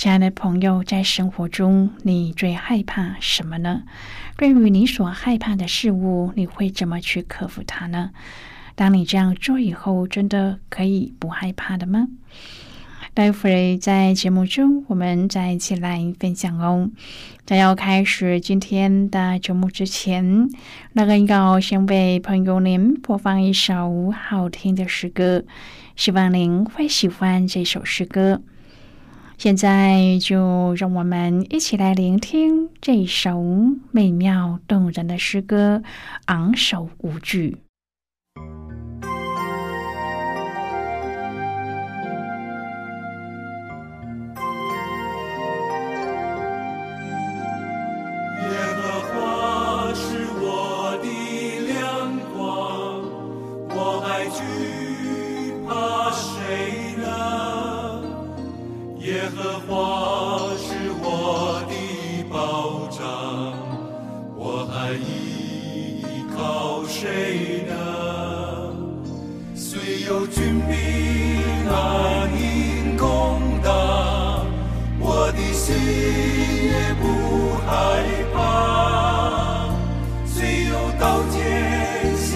亲爱的朋友，在生活中，你最害怕什么呢？对于你所害怕的事物，你会怎么去克服它呢？当你这样做以后，真的可以不害怕的吗？待会儿在节目中，我们再一起来分享哦。在要开始今天的节目之前，那个要先为朋友您播放一首好听的诗歌，希望您会喜欢这首诗歌。现在就让我们一起来聆听这首美妙动人的诗歌，昂首无惧。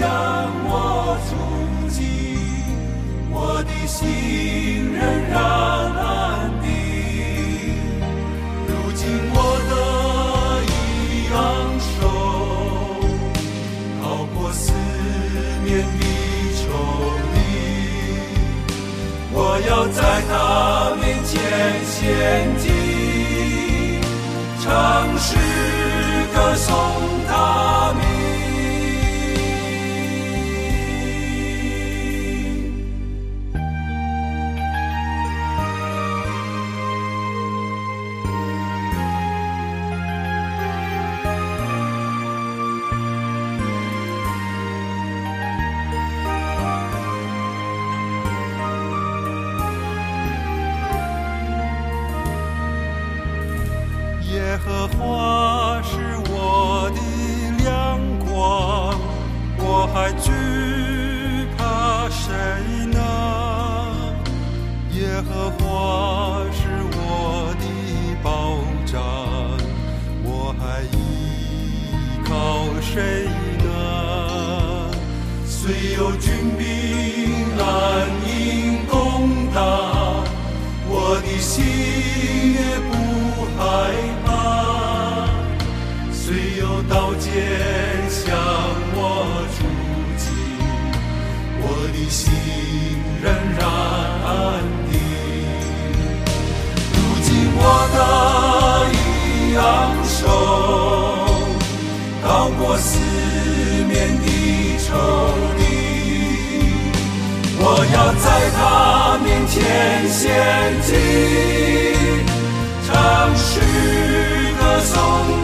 将我冲击，我的心仍然安定。如今我得以昂首，逃过四面的仇敌。我要在他面前献祭，唱诗歌颂。耶和华是我的亮光，我还惧怕谁呢？耶和华是我的保障，我还依靠谁呢？虽有军兵难应攻打，我的心也不害怕。天向我住进，我的心仍然安定。如今我的昂首高过四面的仇敌，我要在他面前献祭，唱诗歌颂。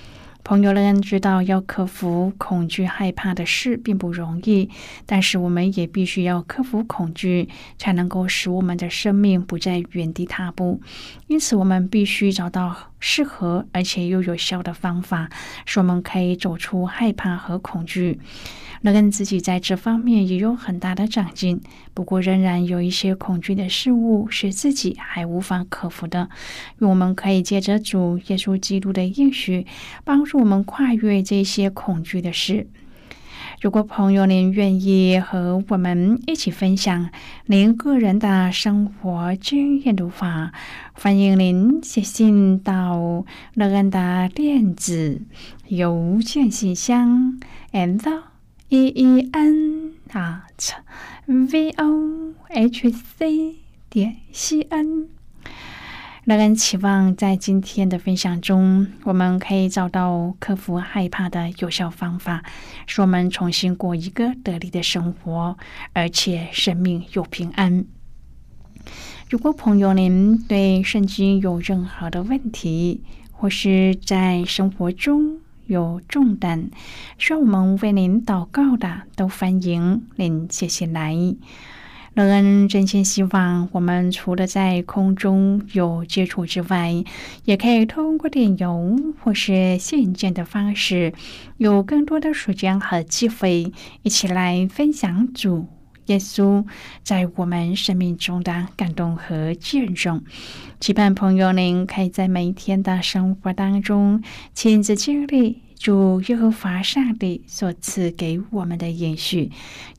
朋友们知道，要克服恐惧、害怕的事并不容易，但是我们也必须要克服恐惧，才能够使我们的生命不再原地踏步。因此，我们必须找到适合而且又有效的方法，使我们可以走出害怕和恐惧。乐恩自己在这方面也有很大的长进，不过仍然有一些恐惧的事物是自己还无法克服的。我们可以借着主耶稣基督的应许，帮助我们跨越这些恐惧的事。如果朋友您愿意和我们一起分享您个人的生活经验的话，欢迎您写信到乐恩的电子邮件信箱，and。E e n at v o h c 点 c n。乐恩期望在今天的分享中，我们可以找到克服害怕的有效方法，使我们重新过一个得力的生活，而且生命又平安。如果朋友您对圣经有任何的问题，或是在生活中，有重担需要我们为您祷告的，都欢迎您接下来。乐恩真心希望，我们除了在空中有接触之外，也可以通过电邮或是信件的方式，有更多的时间和机会，一起来分享主耶稣在我们生命中的感动和见证。期盼朋友您可以在每一天的生活当中亲自经历。主耶和华上帝所赐给我们的延续，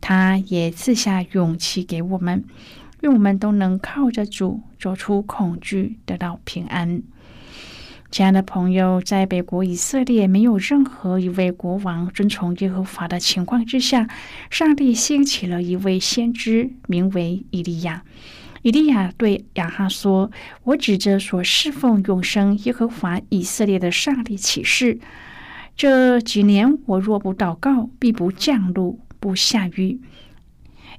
他也赐下勇气给我们，愿我们都能靠着主走出恐惧，得到平安。亲爱的朋友，在北国以色列没有任何一位国王遵从耶和华的情况之下，上帝兴起了一位先知，名为以利亚。以利亚对亚哈说：“我指着所侍奉永生耶和华以色列的上帝起誓。”这几年，我若不祷告，必不降露，不下雨。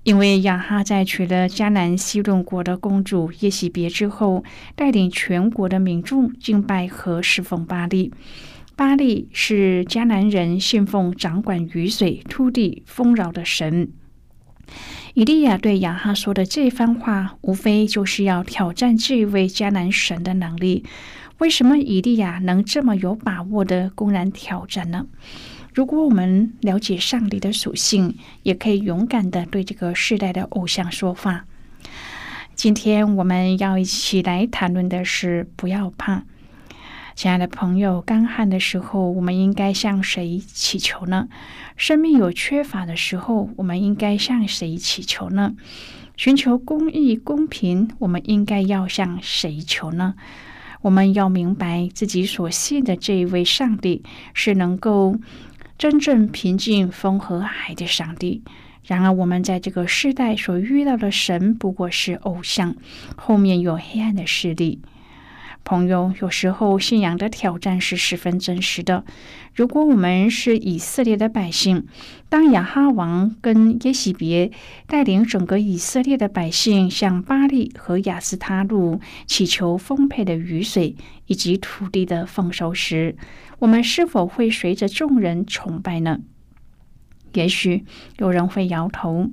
因为亚哈在娶了迦南西顿国的公主耶喜别之后，带领全国的民众敬拜和侍奉巴利。巴利是迦南人信奉掌管雨水、土地丰饶的神。以利亚对亚哈说的这番话，无非就是要挑战这位迦南神的能力。为什么以利亚能这么有把握的公然挑战呢？如果我们了解上帝的属性，也可以勇敢的对这个世代的偶像说话。今天我们要一起来谈论的是不要怕，亲爱的朋友。干旱的时候，我们应该向谁祈求呢？生命有缺乏的时候，我们应该向谁祈求呢？寻求公义、公平，我们应该要向谁求呢？我们要明白，自己所信的这一位上帝是能够真正平静风和海的上帝。然而，我们在这个世代所遇到的神不过是偶像，后面有黑暗的势力。朋友，有时候信仰的挑战是十分真实的。如果我们是以色列的百姓，当亚哈王跟耶喜别带领整个以色列的百姓向巴利和亚斯他路祈求丰沛的雨水以及土地的丰收时，我们是否会随着众人崇拜呢？也许有人会摇头。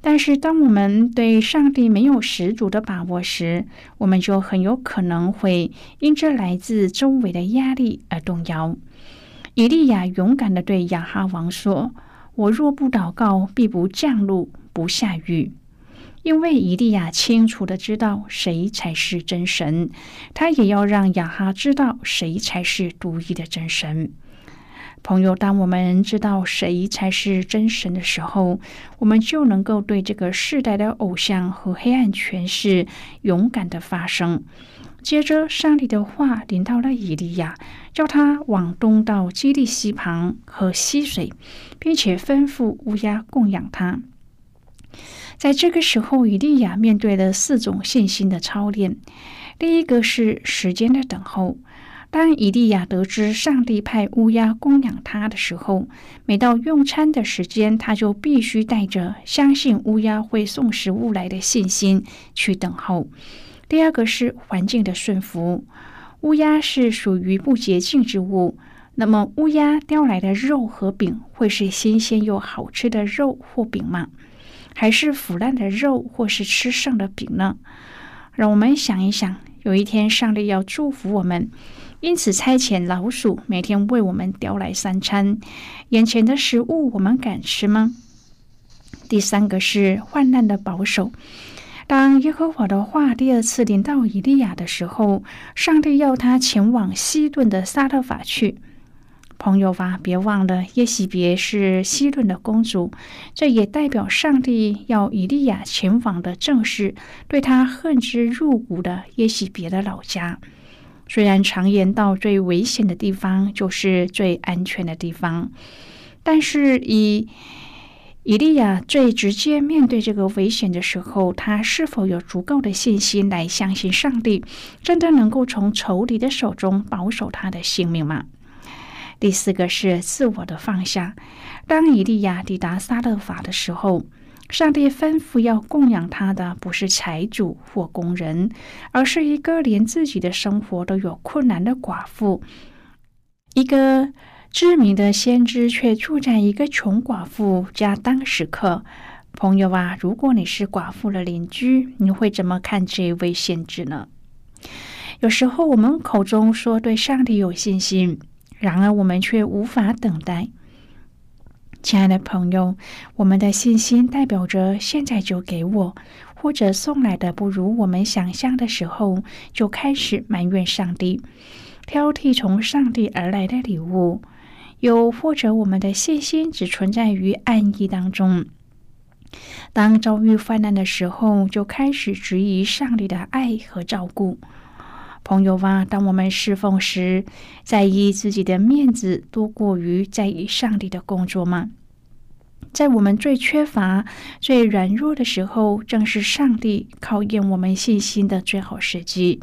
但是，当我们对上帝没有十足的把握时，我们就很有可能会因这来自周围的压力而动摇。以利亚勇敢的对亚哈王说：“我若不祷告，必不降露，不下雨。”因为以利亚清楚的知道谁才是真神，他也要让亚哈知道谁才是独一的真神。朋友，当我们知道谁才是真神的时候，我们就能够对这个世代的偶像和黑暗权势勇敢的发声。接着，上帝的话临到了以利亚，叫他往东到基利溪旁喝溪水，并且吩咐乌鸦供养他。在这个时候，以利亚面对了四种信心的操练。第一个是时间的等候。当以利亚得知上帝派乌鸦供养他的时候，每到用餐的时间，他就必须带着相信乌鸦会送食物来的信心去等候。第二个是环境的顺服，乌鸦是属于不洁净之物，那么乌鸦叼来的肉和饼会是新鲜又好吃的肉或饼吗？还是腐烂的肉或是吃剩的饼呢？让我们想一想，有一天上帝要祝福我们。因此，差遣老鼠每天为我们叼来三餐。眼前的食物，我们敢吃吗？第三个是患难的保守。当耶和华的话第二次临到以利亚的时候，上帝要他前往西顿的撒勒法去。朋友吧，别忘了耶喜别是西顿的公主，这也代表上帝要以利亚前往的正是对他恨之入骨的耶喜别的老家。虽然常言道，最危险的地方就是最安全的地方，但是以以利亚最直接面对这个危险的时候，他是否有足够的信心来相信上帝真的能够从仇敌的手中保守他的性命吗？第四个是自我的放下。当以利亚抵达撒勒法的时候。上帝吩咐要供养他的不是财主或工人，而是一个连自己的生活都有困难的寡妇。一个知名的先知却住在一个穷寡妇家当食客。朋友啊，如果你是寡妇的邻居，你会怎么看这位先知呢？有时候我们口中说对上帝有信心，然而我们却无法等待。亲爱的朋友，我们的信心代表着现在就给我，或者送来的不如我们想象的时候，就开始埋怨上帝，挑剔从上帝而来的礼物；又或者我们的信心只存在于暗意当中，当遭遇患难的时候，就开始质疑上帝的爱和照顾。朋友啊，当我们侍奉时，在意自己的面子多过于在意上帝的工作吗？在我们最缺乏、最软弱的时候，正是上帝考验我们信心的最好时机。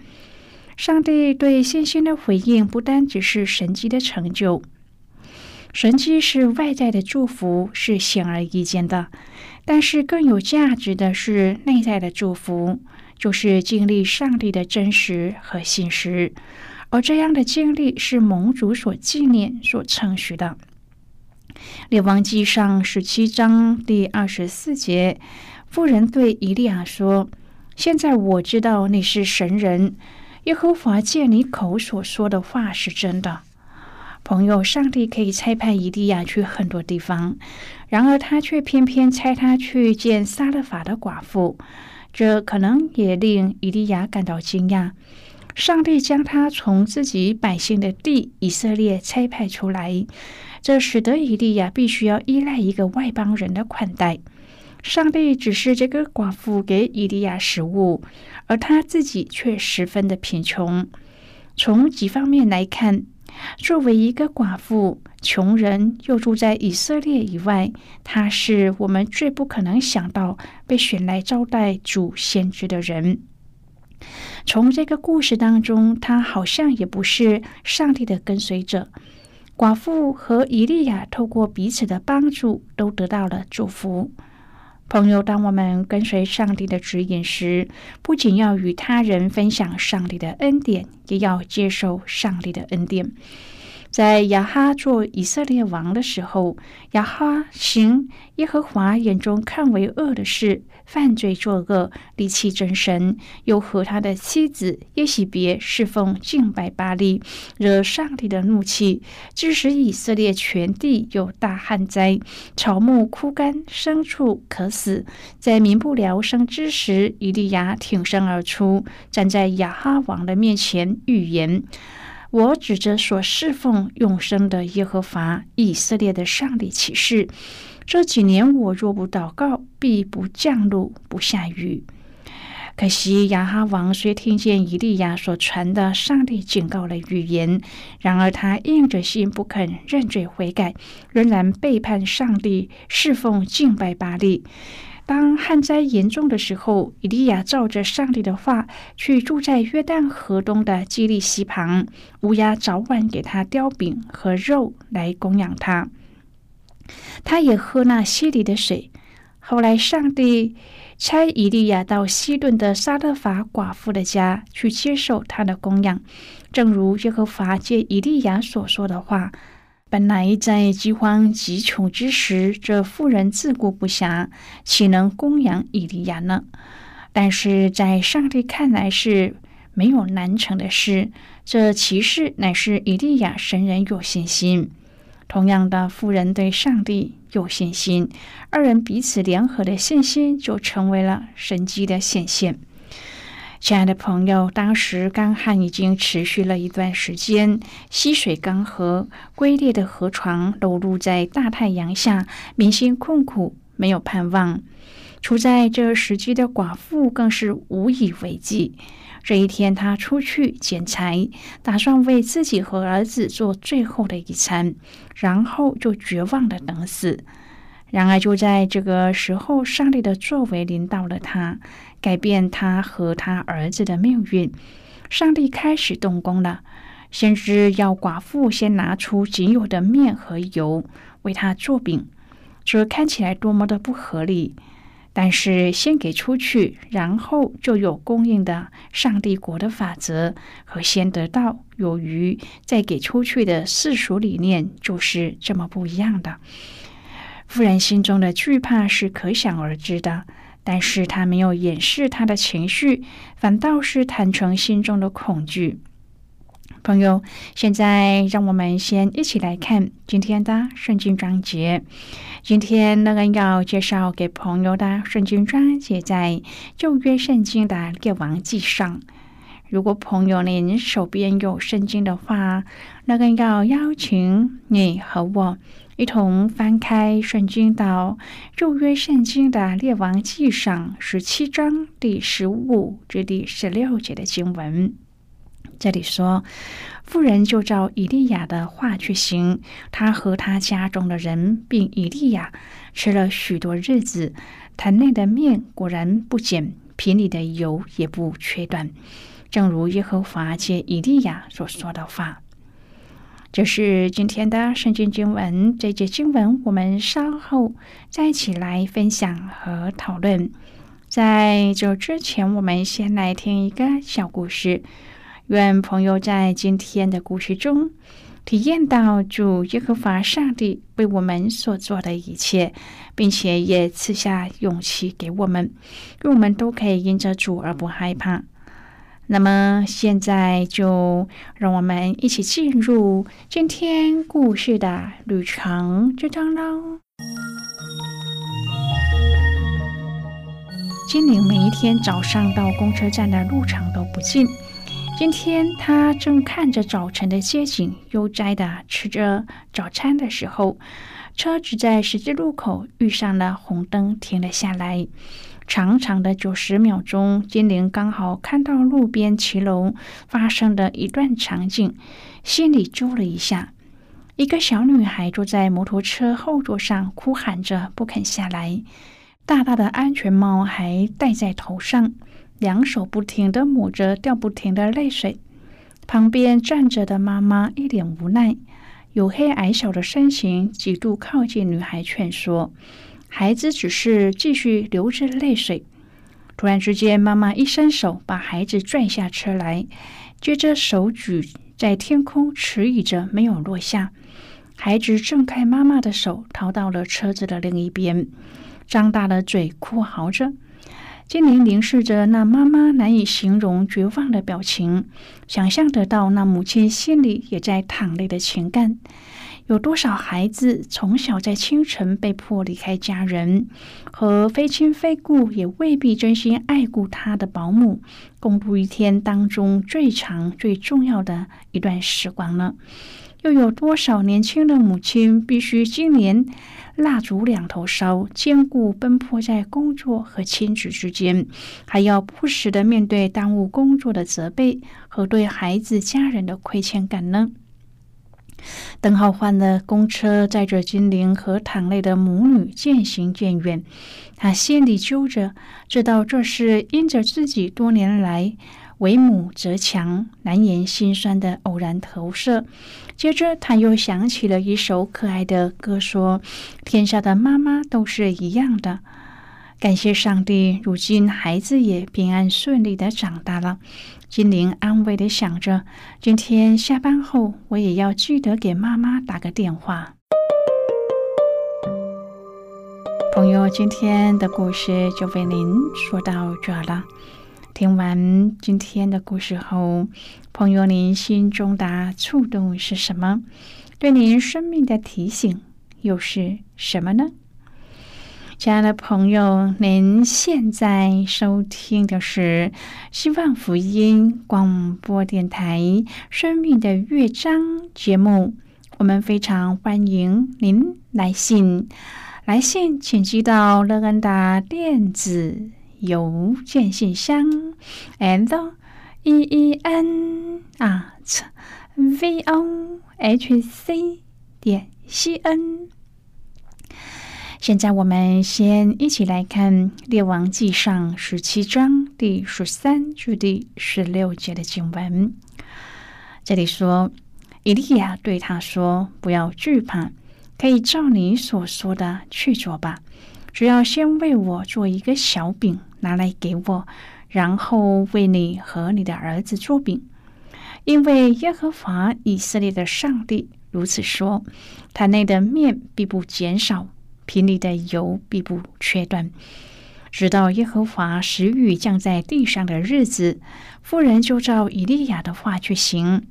上帝对信心的回应，不单只是神迹的成就，神迹是外在的祝福，是显而易见的；但是更有价值的是内在的祝福。就是经历上帝的真实和信实，而这样的经历是盟主所纪念、所称许的。列王记上十七章第二十四节，妇人对以利亚说：“现在我知道你是神人，耶和华借你口所说的话是真的。”朋友，上帝可以差派以利亚去很多地方，然而他却偏偏差他去见撒勒法的寡妇。这可能也令以利亚感到惊讶。上帝将他从自己百姓的地以色列差派出来，这使得以利亚必须要依赖一个外邦人的款待。上帝只是这个寡妇给以利亚食物，而他自己却十分的贫穷。从几方面来看。作为一个寡妇、穷人，又住在以色列以外，他是我们最不可能想到被选来招待主先知的人。从这个故事当中，他好像也不是上帝的跟随者。寡妇和以利亚透过彼此的帮助，都得到了祝福。朋友，当我们跟随上帝的指引时，不仅要与他人分享上帝的恩典，也要接受上帝的恩典。在亚哈做以色列王的时候，亚哈行耶和华眼中看为恶的事，犯罪作恶，离弃真神，又和他的妻子耶喜别侍奉敬拜巴利，惹上帝的怒气，致使以色列全地有大旱灾，草木枯干，牲畜渴死。在民不聊生之时，以利亚挺身而出，站在亚哈王的面前预言。我指着所侍奉永生的耶和华以色列的上帝起誓：这几年我若不祷告，必不降露不下雨。可惜亚哈王虽听见以利亚所传的上帝警告的预言，然而他硬着心不肯认罪悔改，仍然背叛上帝，侍奉敬拜巴利。当旱灾严重的时候，以利亚照着上帝的话，去住在约旦河东的基利溪旁，乌鸦早晚给他叼饼和肉来供养他，他也喝那溪里的水。后来，上帝差以利亚到西顿的撒勒法寡妇的家去接受他的供养，正如耶和华借以利亚所说的话。本来在饥荒极穷之时，这妇人自顾不暇，岂能供养以利亚呢？但是在上帝看来是没有难成的事。这其实乃是以利亚神人有信心。同样的，妇人对上帝有信心，二人彼此联合的信心就成为了神迹的显现。亲爱的朋友，当时干旱已经持续了一段时间，溪水干涸，龟裂的河床裸露在大太阳下，民心困苦，没有盼望。处在这时机的寡妇更是无以为继。这一天，她出去捡柴，打算为自己和儿子做最后的一餐，然后就绝望的等死。然而，就在这个时候，上帝的作为临到了他，改变他和他儿子的命运。上帝开始动工了，先知要寡妇先拿出仅有的面和油为他做饼，这看起来多么的不合理！但是，先给出去，然后就有供应的上帝国的法则，和先得到有余再给出去的世俗理念就是这么不一样的。夫人心中的惧怕是可想而知的，但是他没有掩饰他的情绪，反倒是坦诚心中的恐惧。朋友，现在让我们先一起来看今天的圣经章节。今天那个要介绍给朋友的圣经章节在旧约圣经的列王记上。如果朋友您手边有圣经的话，那个要邀请你和我。一同翻开圣经到旧约圣经的列王记上十七章第十五至第十六节的经文。这里说，妇人就照以利亚的话去行，他和他家中的人并以利亚吃了许多日子，坛内的面果然不减，瓶里的油也不缺断，正如耶和华借以利亚所说的话。这是今天的圣经经文，这节经文我们稍后再一起来分享和讨论。在这之前，我们先来听一个小故事。愿朋友在今天的故事中体验到主耶和华上帝为我们所做的一切，并且也赐下勇气给我们，愿我们都可以因着主而不害怕。那么现在就让我们一起进入今天故事的旅程之中喽。精灵每一天早上到公车站的路程都不近。今天他正看着早晨的街景，悠哉的吃着早餐的时候，车子在十字路口遇上了红灯，停了下来。长长的九十秒钟，精灵刚好看到路边骑楼发生的一段场景，心里揪了一下。一个小女孩坐在摩托车后座上，哭喊着不肯下来，大大的安全帽还戴在头上，两手不停地抹着掉不停的泪水。旁边站着的妈妈一脸无奈，黝黑矮小的身形几度靠近女孩，劝说。孩子只是继续流着泪水。突然之间，妈妈一伸手把孩子拽下车来，接着手举在天空，迟疑着没有落下。孩子挣开妈妈的手，逃到了车子的另一边，张大了嘴，哭嚎着。精灵凝视着那妈妈难以形容绝望的表情，想象得到那母亲心里也在淌泪的情感。有多少孩子从小在清晨被迫离开家人，和非亲非故也未必真心爱顾他的保姆，共度一天当中最长最重要的一段时光呢？又有多少年轻的母亲必须今年蜡烛两头烧，兼顾奔波在工作和亲子之间，还要不时的面对耽误工作的责备和对孩子家人的亏欠感呢？等候换了公车，载着金玲和堂内的母女渐行渐远。他心里揪着，知道这是因着自己多年来为母则强，难言心酸的偶然投射。接着，他又想起了一首可爱的歌，说：“天下的妈妈都是一样的。”感谢上帝，如今孩子也平安顺利的长大了。金玲安慰的想着，今天下班后我也要记得给妈妈打个电话。朋友，今天的故事就为您说到这了。听完今天的故事后，朋友，您心中的触动是什么？对您生命的提醒又是什么呢？亲爱的朋友，您现在收听的是希望福音广播电台《生命的乐章》节目。我们非常欢迎您来信，来信请寄到乐恩达电子邮件信箱：and e e n at v o h c 点 c n。现在我们先一起来看《列王记上》十七章第十三至第十六节的经文。这里说，以利亚对他说：“不要惧怕，可以照你所说的去做吧。只要先为我做一个小饼，拿来给我，然后为你和你的儿子做饼，因为耶和华以色列的上帝如此说：坛内的面必不减少。”瓶里的油必不缺断，直到耶和华使雨降在地上的日子。妇人就照以利亚的话去行。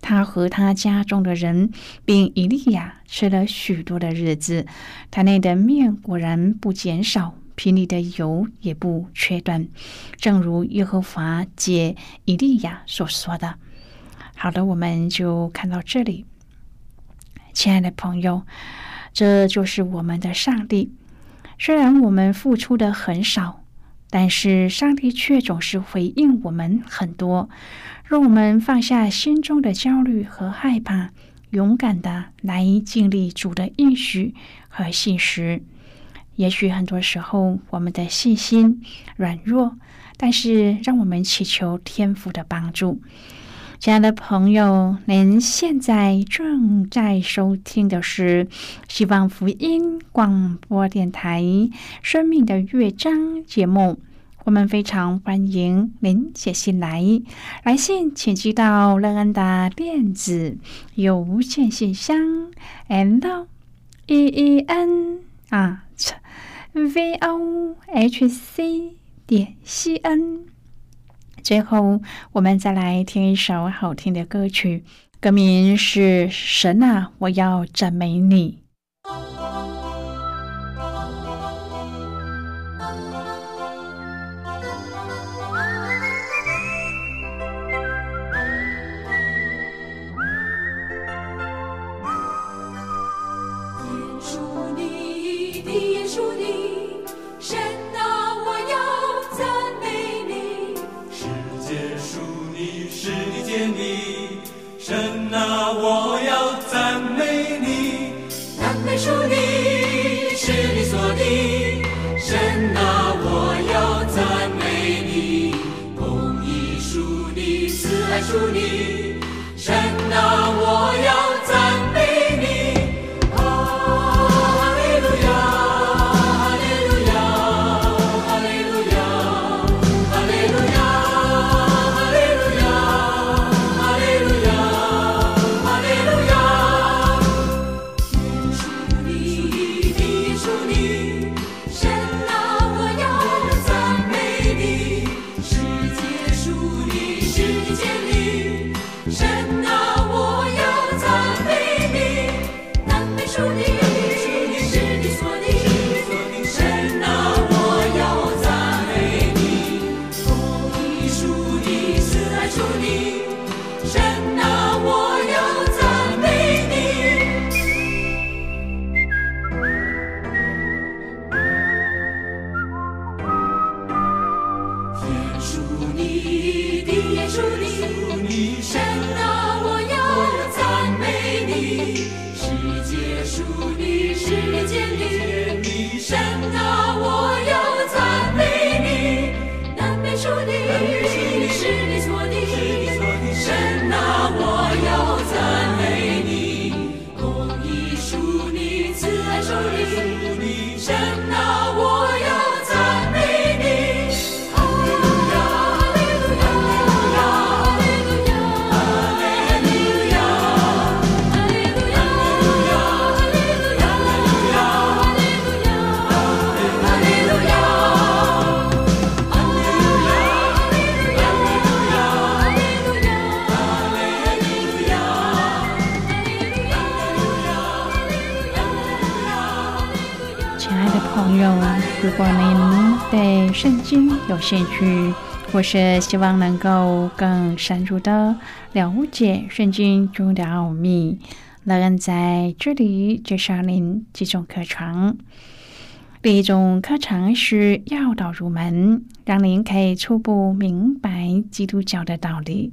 他和他家中的人，并以利亚吃了许多的日子，他内的面果然不减少，瓶里的油也不缺断，正如耶和华借以利亚所说的。好的，我们就看到这里，亲爱的朋友。这就是我们的上帝。虽然我们付出的很少，但是上帝却总是回应我们很多。让我们放下心中的焦虑和害怕，勇敢的来经历主的应许和信实。也许很多时候我们的信心软弱，但是让我们祈求天父的帮助。亲爱的朋友，您现在正在收听的是希望福音广播电台《生命的乐章》节目。我们非常欢迎您写信来，来信请寄到乐安的电子邮件信箱：and e e n 啊 v o h c 点 c n。最后，我们再来听一首好听的歌曲，歌名是《神啊，我要赞美你》。注，你是你，是我。如果您对圣经有兴趣，或是希望能够更深入的了解圣经中的奥秘，乐恩在这里介绍您几种课程。第一种课程是要道入门，让您可以初步明白基督教的道理。